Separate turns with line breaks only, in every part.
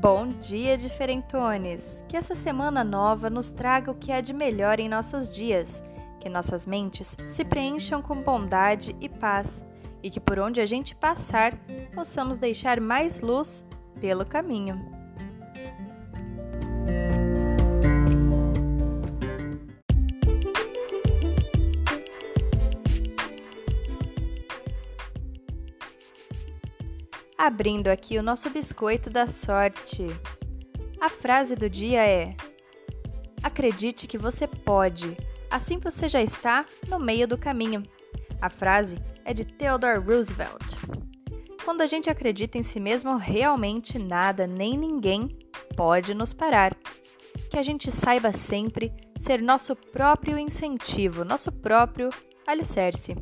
Bom dia, diferentones! Que essa semana nova nos traga o que há de melhor em nossos dias, que nossas mentes se preencham com bondade e paz, e que por onde a gente passar possamos deixar mais luz pelo caminho. Abrindo aqui o nosso biscoito da sorte. A frase do dia é: Acredite que você pode, assim você já está no meio do caminho. A frase é de Theodore Roosevelt. Quando a gente acredita em si mesmo, realmente nada nem ninguém pode nos parar. Que a gente saiba sempre ser nosso próprio incentivo, nosso próprio alicerce.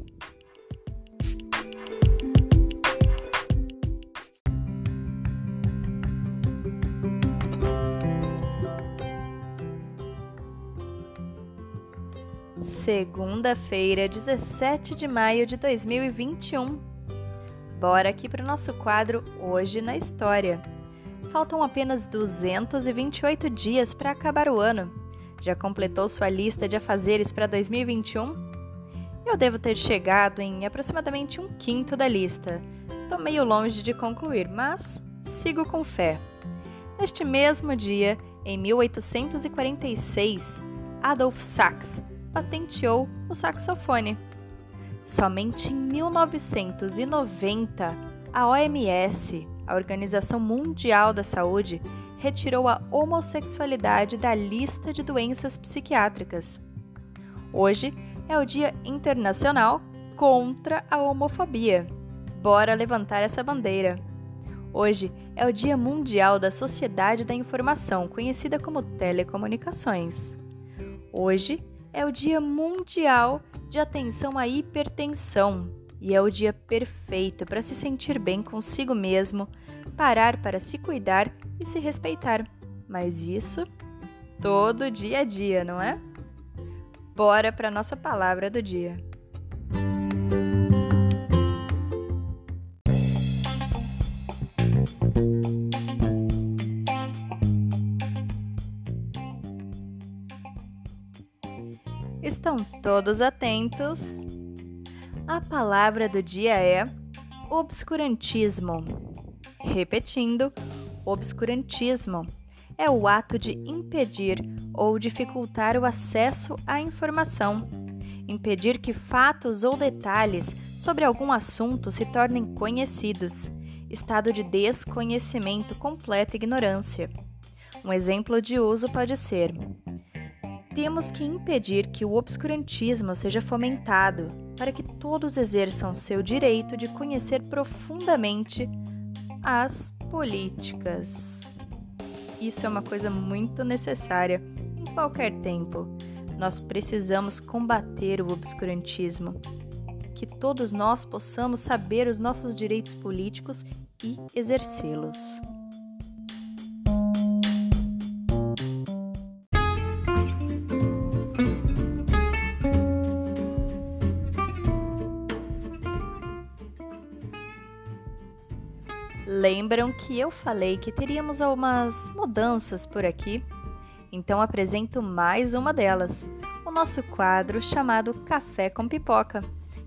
Segunda-feira, 17 de maio de 2021. Bora aqui para o nosso quadro Hoje na História. Faltam apenas 228 dias para acabar o ano. Já completou sua lista de afazeres para 2021? Eu devo ter chegado em aproximadamente um quinto da lista. Estou meio longe de concluir, mas sigo com fé. Neste mesmo dia, em 1846, Adolf Sachs patenteou o saxofone. Somente em 1990, a OMS, a Organização Mundial da Saúde, retirou a homossexualidade da lista de doenças psiquiátricas. Hoje é o Dia Internacional contra a Homofobia. Bora levantar essa bandeira! Hoje é o Dia Mundial da Sociedade da Informação, conhecida como telecomunicações. Hoje é o Dia Mundial de Atenção à Hipertensão e é o dia perfeito para se sentir bem consigo mesmo, parar para se cuidar e se respeitar. Mas isso todo dia a dia, não é? Bora para nossa palavra do dia. Estão todos atentos? A palavra do dia é obscurantismo. Repetindo, obscurantismo é o ato de impedir ou dificultar o acesso à informação, impedir que fatos ou detalhes sobre algum assunto se tornem conhecidos, estado de desconhecimento, completa ignorância. Um exemplo de uso pode ser: temos que impedir que o obscurantismo seja fomentado para que todos exerçam seu direito de conhecer profundamente as políticas. Isso é uma coisa muito necessária em qualquer tempo. Nós precisamos combater o obscurantismo. Que todos nós possamos saber os nossos direitos políticos e exercê-los. Lembram que eu falei que teríamos algumas mudanças por aqui? Então apresento mais uma delas, o nosso quadro chamado Café com Pipoca,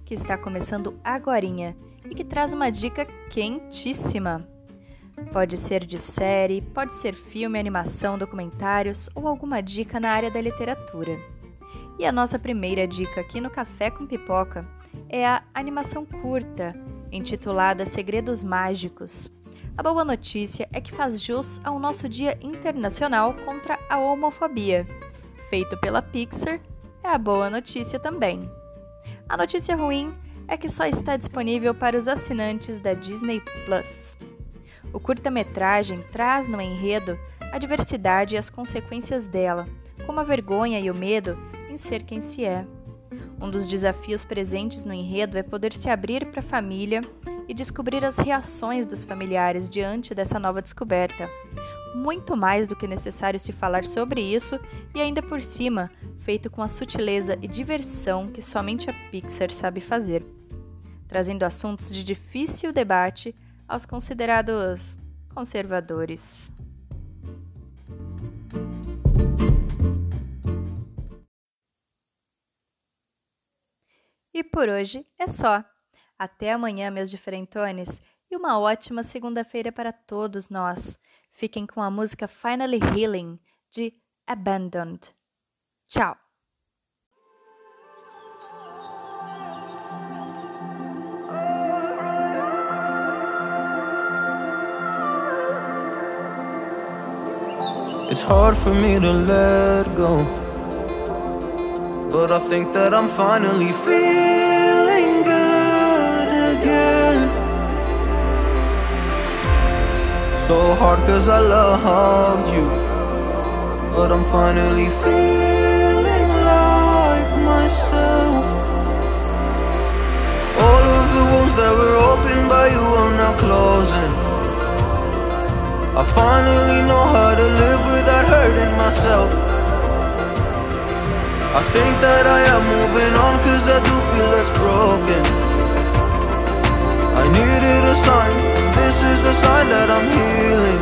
que está começando agorinha e que traz uma dica quentíssima. Pode ser de série, pode ser filme, animação, documentários ou alguma dica na área da literatura. E a nossa primeira dica aqui no Café com Pipoca é a animação curta, intitulada Segredos Mágicos. A boa notícia é que faz jus ao nosso Dia Internacional contra a Homofobia. Feito pela Pixar, é a boa notícia também. A notícia ruim é que só está disponível para os assinantes da Disney Plus. O curta-metragem traz no enredo a diversidade e as consequências dela, como a vergonha e o medo em ser quem se é. Um dos desafios presentes no enredo é poder se abrir para a família e descobrir as reações dos familiares diante dessa nova descoberta. Muito mais do que necessário se falar sobre isso e ainda por cima, feito com a sutileza e diversão que somente a Pixar sabe fazer, trazendo assuntos de difícil debate aos considerados conservadores. E por hoje é só. Até amanhã, meus diferentones, e uma ótima segunda-feira para todos nós. Fiquem com a música Finally Healing de Abandoned. Tchau!
It's hard for me to let go. But I think that I'm finally So hard cause I loved you. But I'm finally feeling like myself. All of the wounds that were opened by you are now closing. I finally know how to live without hurting myself I think that I am moving on cause I do feel less broken I needed a sign, this is a sign that I'm healing.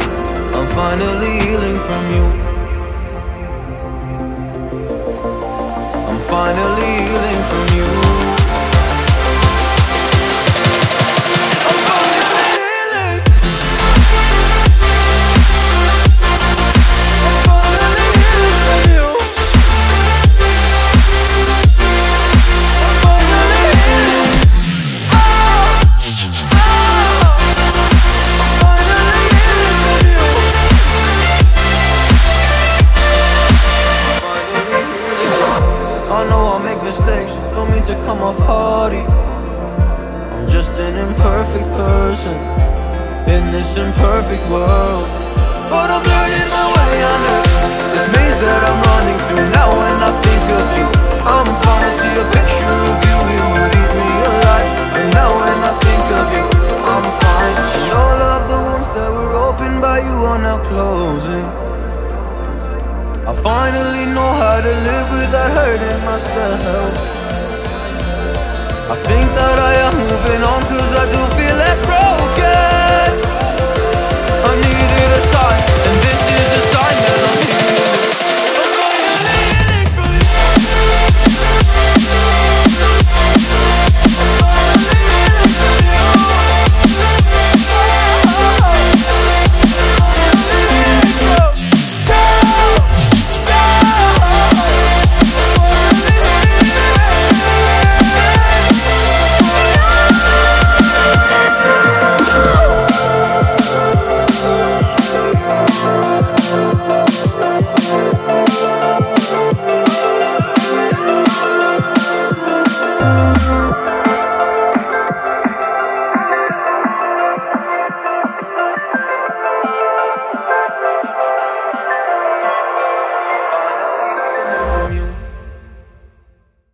I'm finally healing from you. I'm finally imperfect world. But I'm learning my way under This maze that I'm running through Now when I think of you. I'm fine, see a picture of you. You would eat me alive. And now when I think of you I'm fine. And all of the wounds that were opened by you are now closing. I finally know how to live without hurting myself. I think that I am moving on cause I do feel less broken